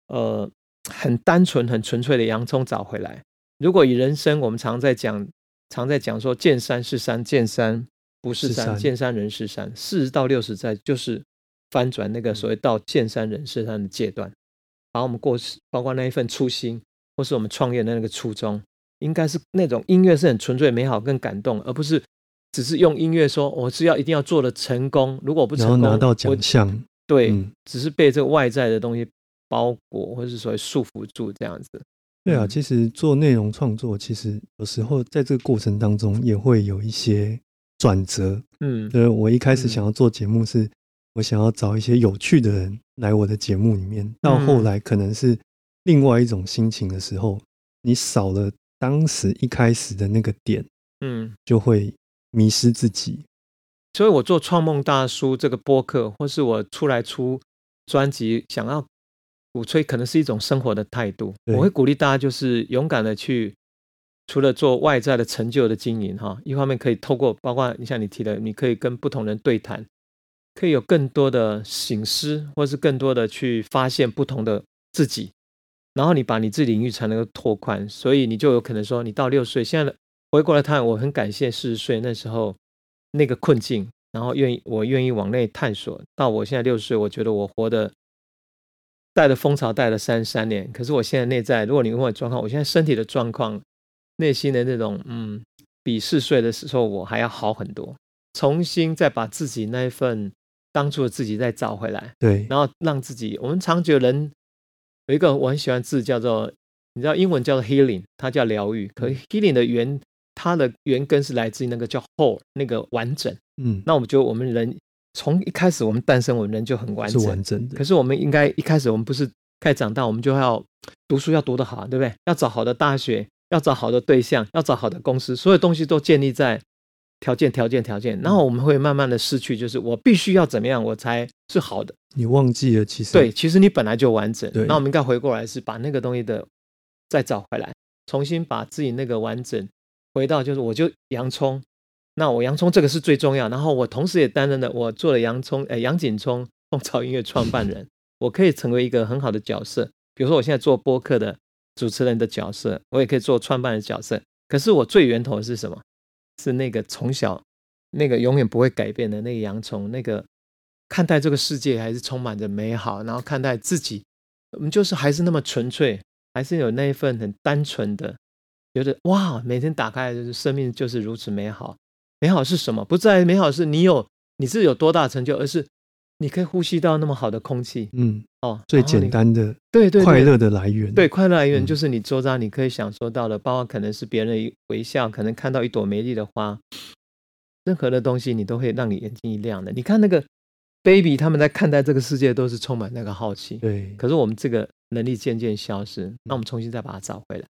呃很单纯、很纯粹的洋葱找回来。如果以人生，我们常在讲，常在讲说见山是山，见山。不是山，见山人是山。四十到六十在就是翻转那个所谓到见山人是山的阶段，把我们过去，包括那一份初心，或是我们创业的那个初衷，应该是那种音乐是很纯粹、美好、更感动，而不是只是用音乐说我是要一定要做的成功。如果不成功，拿到奖项，对，只是被这个外在的东西包裹，或是所谓束缚住这样子。对啊，其实做内容创作，其实有时候在这个过程当中也会有一些。转折，嗯，呃，我一开始想要做节目，是我想要找一些有趣的人来我的节目里面。到后来可能是另外一种心情的时候，你少了当时一开始的那个点，嗯，就会迷失自己。所以我做《创梦大叔》这个播客，或是我出来出专辑，想要鼓吹，可能是一种生活的态度。我会鼓励大家，就是勇敢的去，除了做外在的成就的经营哈，一方面可以透过，包括你像你提的，你可以跟不同人对谈，可以有更多的醒思，或是更多的去发现不同的自己，然后你把你自己领域才能够拓宽，所以你就有可能说，你到六岁，现在回过来看，我很感谢四十岁那时候那个困境，然后愿意我愿意往内探索，到我现在六十岁，我觉得我活的。带的风潮，带了三十三年。可是我现在内在，如果你问我状况，我现在身体的状况，内心的那种，嗯，比四岁的时候我还要好很多。重新再把自己那一份当初的自己再找回来，对，然后让自己，我们长久人有一个我很喜欢字叫做，你知道英文叫做 healing，它叫疗愈。可 healing 的原它的原根是来自于那个叫 whole，那个完整。嗯，那我们觉得我们人。从一开始我们诞生，我们人就很完整。是完整的。可是我们应该一开始我们不是开始长大，我们就要读书要读得好，对不对？要找好的大学，要找好的对象，要找好的公司，所有东西都建立在条件、条件、条件。然后我们会慢慢的失去，就是我必须要怎么样，我才是好的。你忘记了，其实对，其实你本来就完整。那我们应该回过来，是把那个东西的再找回来，重新把自己那个完整回到，就是我就洋葱。那我洋葱这个是最重要，然后我同时也担任了我做了洋葱，呃，杨锦聪风潮音乐创办人，我可以成为一个很好的角色。比如说我现在做播客的主持人的角色，我也可以做创办的角色。可是我最源头是什么？是那个从小那个永远不会改变的那个洋葱，那个看待这个世界还是充满着美好，然后看待自己，我们就是还是那么纯粹，还是有那一份很单纯的，觉得哇，每天打开就是生命就是如此美好。美好是什么？不在美好是你有你是有多大成就，而是你可以呼吸到那么好的空气。嗯，哦，最简单的对对快乐的来源，对快乐来源就是你周遭你可以享受到的，包括可能是别人微笑，可能看到一朵美丽的花，任何的东西你都会让你眼睛一亮的。你看那个 baby 他们在看待这个世界都是充满那个好奇。对，可是我们这个能力渐渐消失，那我们重新再把它找回来。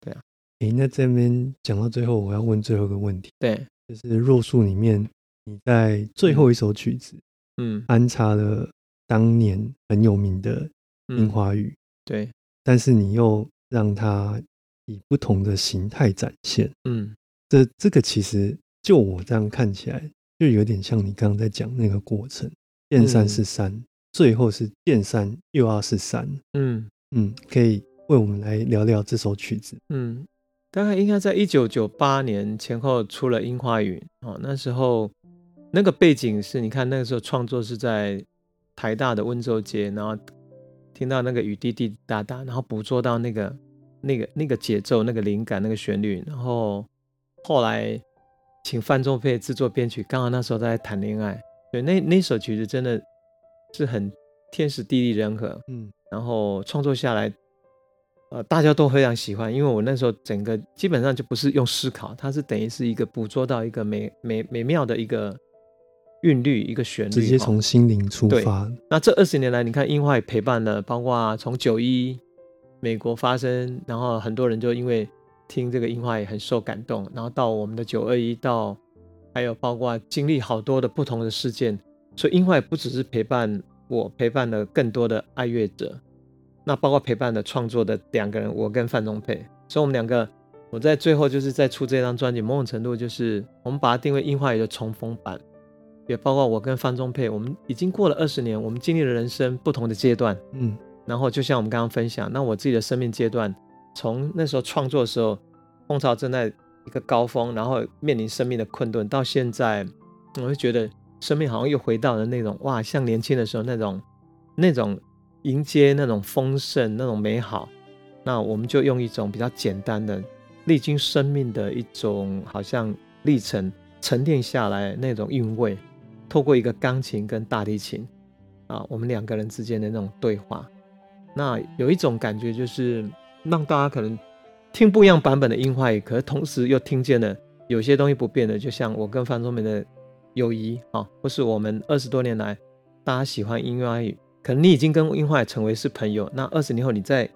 对啊，诶，那这边讲到最后，我要问最后一个问题。对。就是若树里面，你在最后一首曲子，嗯，安插了当年很有名的《樱花雨》，对，但是你又让它以不同的形态展现，嗯，这这个其实就我这样看起来，就有点像你刚刚在讲那个过程，见山是山，最后是见山又要是山，嗯。嗯，可以为我们来聊聊这首曲子，嗯。大概应该在一九九八年前后出了《樱花雨》哦，那时候那个背景是你看那个时候创作是在台大的温州街，然后听到那个雨滴滴答答，然后捕捉到那个那个那个节奏、那个灵感、那个旋律，然后后来请范仲飞制作编曲，刚好那时候在谈恋爱，对，那那首曲子真的是很天时地利人和，嗯，然后创作下来。呃，大家都非常喜欢，因为我那时候整个基本上就不是用思考，它是等于是一个捕捉到一个美美美妙的一个韵律，一个旋律，直接从心灵出发。那这二十年来，你看樱花也陪伴了，包括从九一美国发生，然后很多人就因为听这个樱花也很受感动，然后到我们的九二一，到还有包括经历好多的不同的事件，所以樱花也不只是陪伴我，陪伴了更多的爱乐者。那包括陪伴了创作的两个人，我跟范仲佩，所以我们两个，我在最后就是在出这张专辑，某种程度就是我们把它定位樱花雨的重逢版，也包括我跟方中佩，我们已经过了二十年，我们经历了人生不同的阶段，嗯，然后就像我们刚刚分享，那我自己的生命阶段，从那时候创作的时候，风潮正在一个高峰，然后面临生命的困顿，到现在，我会觉得生命好像又回到了那种哇，像年轻的时候那种那种。迎接那种丰盛、那种美好，那我们就用一种比较简单的、历经生命的一种好像历程沉淀下来那种韵味，透过一个钢琴跟大提琴啊，我们两个人之间的那种对话，那有一种感觉就是让大家可能听不一样版本的音花雨，可是同时又听见了有些东西不变的，就像我跟范仲明的友谊啊，或是我们二十多年来大家喜欢音乐语。可能你已经跟樱花成为是朋友，那二十年后你在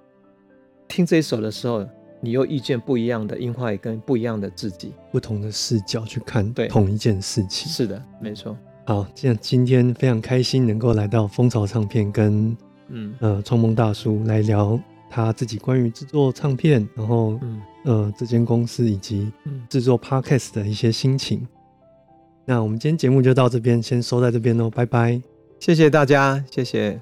听这一首的时候，你又遇见不一样的樱花，跟不一样的自己，不同的视角去看对同一件事情。是的，没错。好，这样今天非常开心能够来到蜂巢唱片跟嗯呃创梦大叔来聊他自己关于制作唱片，然后嗯呃这间公司以及制作 podcast 的一些心情。那我们今天节目就到这边，先收在这边喽，拜拜，谢谢大家，谢谢。